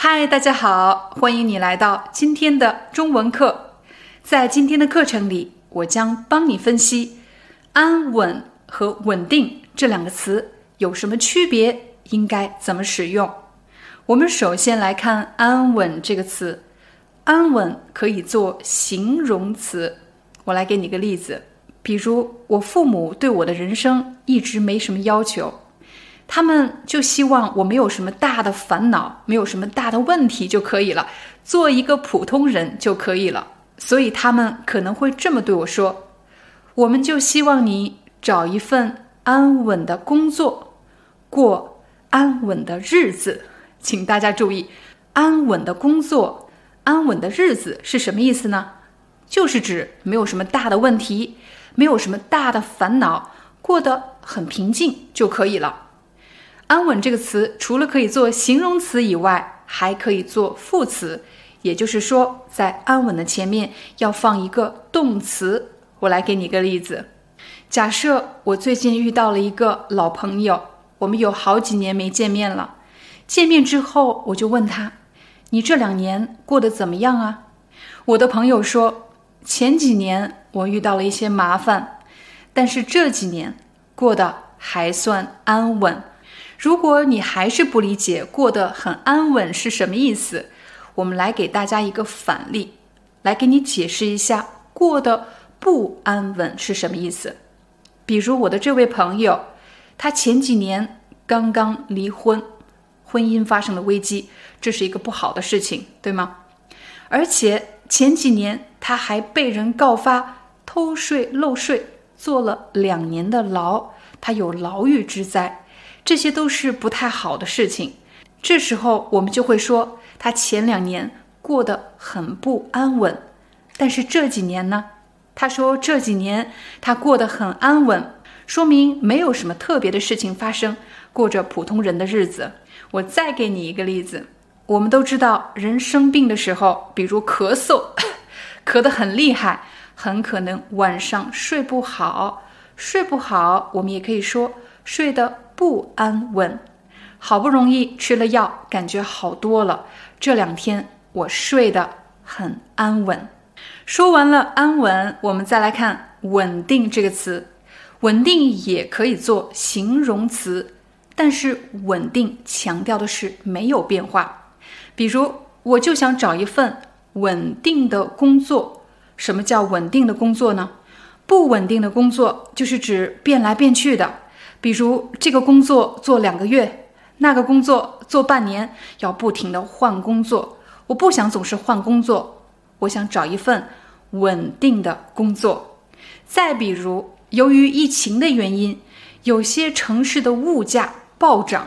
嗨，大家好，欢迎你来到今天的中文课。在今天的课程里，我将帮你分析“安稳”和“稳定”这两个词有什么区别，应该怎么使用。我们首先来看“安稳”这个词，“安稳”可以做形容词。我来给你个例子，比如我父母对我的人生一直没什么要求。他们就希望我没有什么大的烦恼，没有什么大的问题就可以了，做一个普通人就可以了。所以他们可能会这么对我说：“我们就希望你找一份安稳的工作，过安稳的日子。”请大家注意，“安稳的工作，安稳的日子”是什么意思呢？就是指没有什么大的问题，没有什么大的烦恼，过得很平静就可以了。安稳这个词除了可以做形容词以外，还可以做副词，也就是说，在安稳的前面要放一个动词。我来给你一个例子：假设我最近遇到了一个老朋友，我们有好几年没见面了。见面之后，我就问他：“你这两年过得怎么样啊？”我的朋友说：“前几年我遇到了一些麻烦，但是这几年过得还算安稳。”如果你还是不理解过得很安稳是什么意思，我们来给大家一个反例，来给你解释一下过得不安稳是什么意思。比如我的这位朋友，他前几年刚刚离婚，婚姻发生了危机，这是一个不好的事情，对吗？而且前几年他还被人告发偷税漏税，坐了两年的牢，他有牢狱之灾。这些都是不太好的事情，这时候我们就会说他前两年过得很不安稳，但是这几年呢？他说这几年他过得很安稳，说明没有什么特别的事情发生，过着普通人的日子。我再给你一个例子，我们都知道人生病的时候，比如咳嗽，咳得很厉害，很可能晚上睡不好，睡不好，我们也可以说睡得。不安稳，好不容易吃了药，感觉好多了。这两天我睡得很安稳。说完了安稳，我们再来看稳定这个词。稳定也可以做形容词，但是稳定强调的是没有变化。比如，我就想找一份稳定的工作。什么叫稳定的工作呢？不稳定的工作就是指变来变去的。比如这个工作做两个月，那个工作做半年，要不停的换工作。我不想总是换工作，我想找一份稳定的工作。再比如，由于疫情的原因，有些城市的物价暴涨，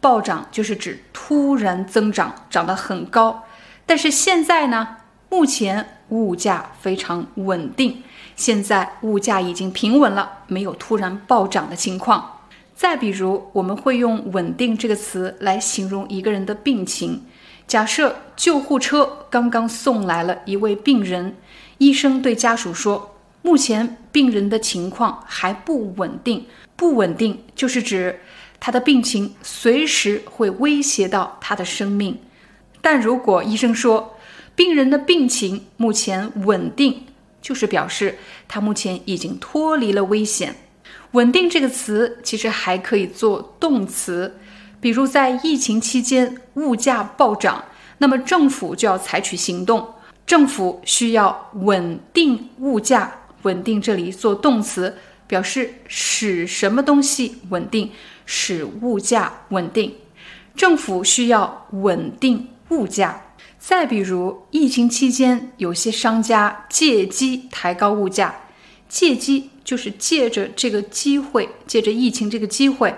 暴涨就是指突然增长，涨得很高。但是现在呢，目前物价非常稳定。现在物价已经平稳了，没有突然暴涨的情况。再比如，我们会用“稳定”这个词来形容一个人的病情。假设救护车刚刚送来了一位病人，医生对家属说：“目前病人的情况还不稳定。”不稳定就是指他的病情随时会威胁到他的生命。但如果医生说病人的病情目前稳定，就是表示他目前已经脱离了危险。稳定这个词其实还可以做动词，比如在疫情期间物价暴涨，那么政府就要采取行动。政府需要稳定物价，稳定这里做动词，表示使什么东西稳定，使物价稳定。政府需要稳定物价。再比如，疫情期间，有些商家借机抬高物价。借机就是借着这个机会，借着疫情这个机会，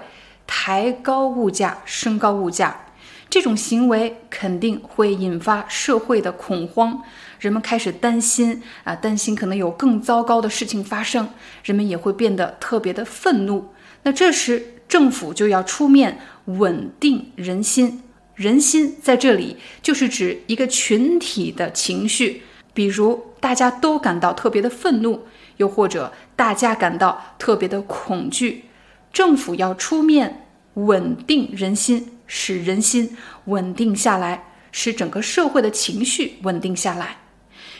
抬高物价，升高物价。这种行为肯定会引发社会的恐慌，人们开始担心啊，担心可能有更糟糕的事情发生，人们也会变得特别的愤怒。那这时政府就要出面稳定人心，人心在这里就是指一个群体的情绪，比如大家都感到特别的愤怒，又或者大家感到特别的恐惧，政府要出面稳定人心。使人心稳定下来，使整个社会的情绪稳定下来。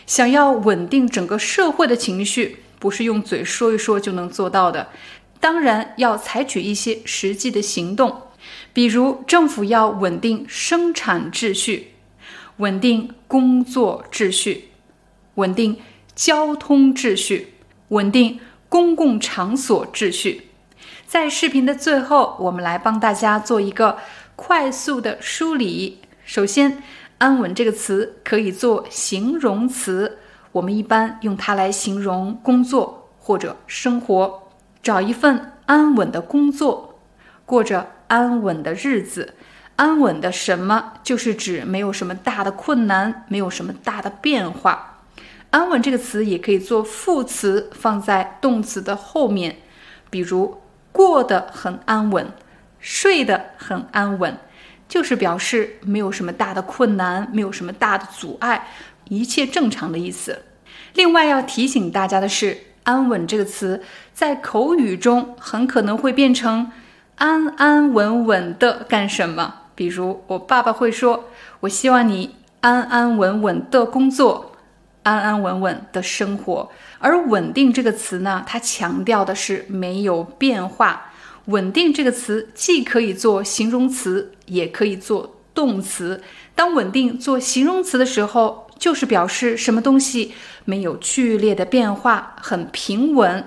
想要稳定整个社会的情绪，不是用嘴说一说就能做到的。当然要采取一些实际的行动，比如政府要稳定生产秩序，稳定工作秩序，稳定交通秩序，稳定公共场所秩序。在视频的最后，我们来帮大家做一个。快速的梳理。首先，“安稳”这个词可以做形容词，我们一般用它来形容工作或者生活。找一份安稳的工作，过着安稳的日子。安稳的什么？就是指没有什么大的困难，没有什么大的变化。安稳这个词也可以做副词，放在动词的后面，比如过得很安稳。睡得很安稳，就是表示没有什么大的困难，没有什么大的阻碍，一切正常的意思。另外要提醒大家的是，“安稳”这个词在口语中很可能会变成“安安稳稳的干什么”。比如，我爸爸会说：“我希望你安安稳稳的工作，安安稳稳的生活。”而“稳定”这个词呢，它强调的是没有变化。稳定这个词既可以做形容词，也可以做动词。当稳定做形容词的时候，就是表示什么东西没有剧烈的变化，很平稳。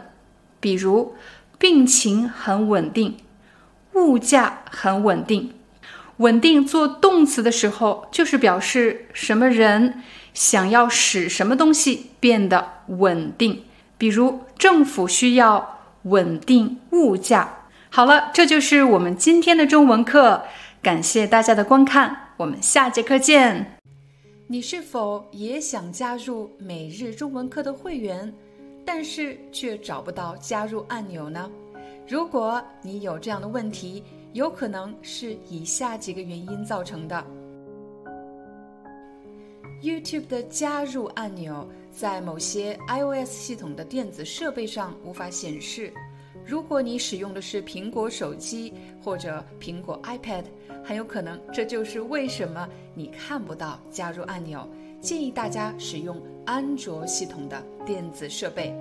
比如，病情很稳定，物价很稳定。稳定做动词的时候，就是表示什么人想要使什么东西变得稳定。比如，政府需要稳定物价。好了，这就是我们今天的中文课，感谢大家的观看，我们下节课见。你是否也想加入每日中文课的会员，但是却找不到加入按钮呢？如果你有这样的问题，有可能是以下几个原因造成的：YouTube 的加入按钮在某些 iOS 系统的电子设备上无法显示。如果你使用的是苹果手机或者苹果 iPad，很有可能这就是为什么你看不到加入按钮。建议大家使用安卓系统的电子设备。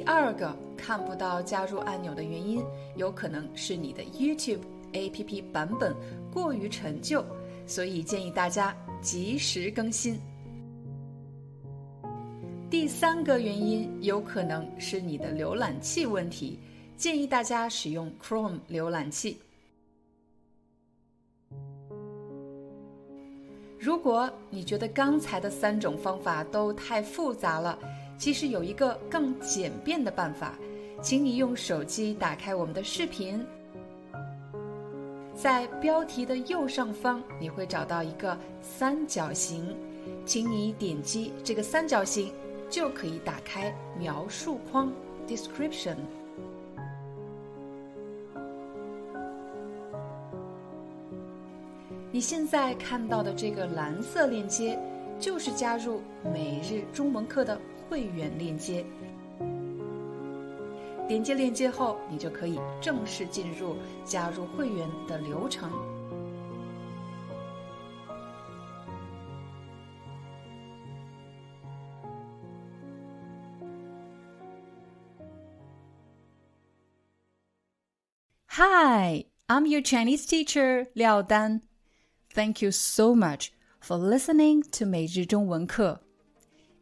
第二个看不到加入按钮的原因，有可能是你的 YouTube APP 版本过于陈旧，所以建议大家及时更新。第三个原因有可能是你的浏览器问题，建议大家使用 Chrome 浏览器。如果你觉得刚才的三种方法都太复杂了，其实有一个更简便的办法，请你用手机打开我们的视频，在标题的右上方你会找到一个三角形，请你点击这个三角形。就可以打开描述框 （description）。你现在看到的这个蓝色链接，就是加入每日中文课的会员链接。点击链接后，你就可以正式进入加入会员的流程。Hi, I'm your Chinese teacher, Liao Dan. Thank you so much for listening to 每日中文课.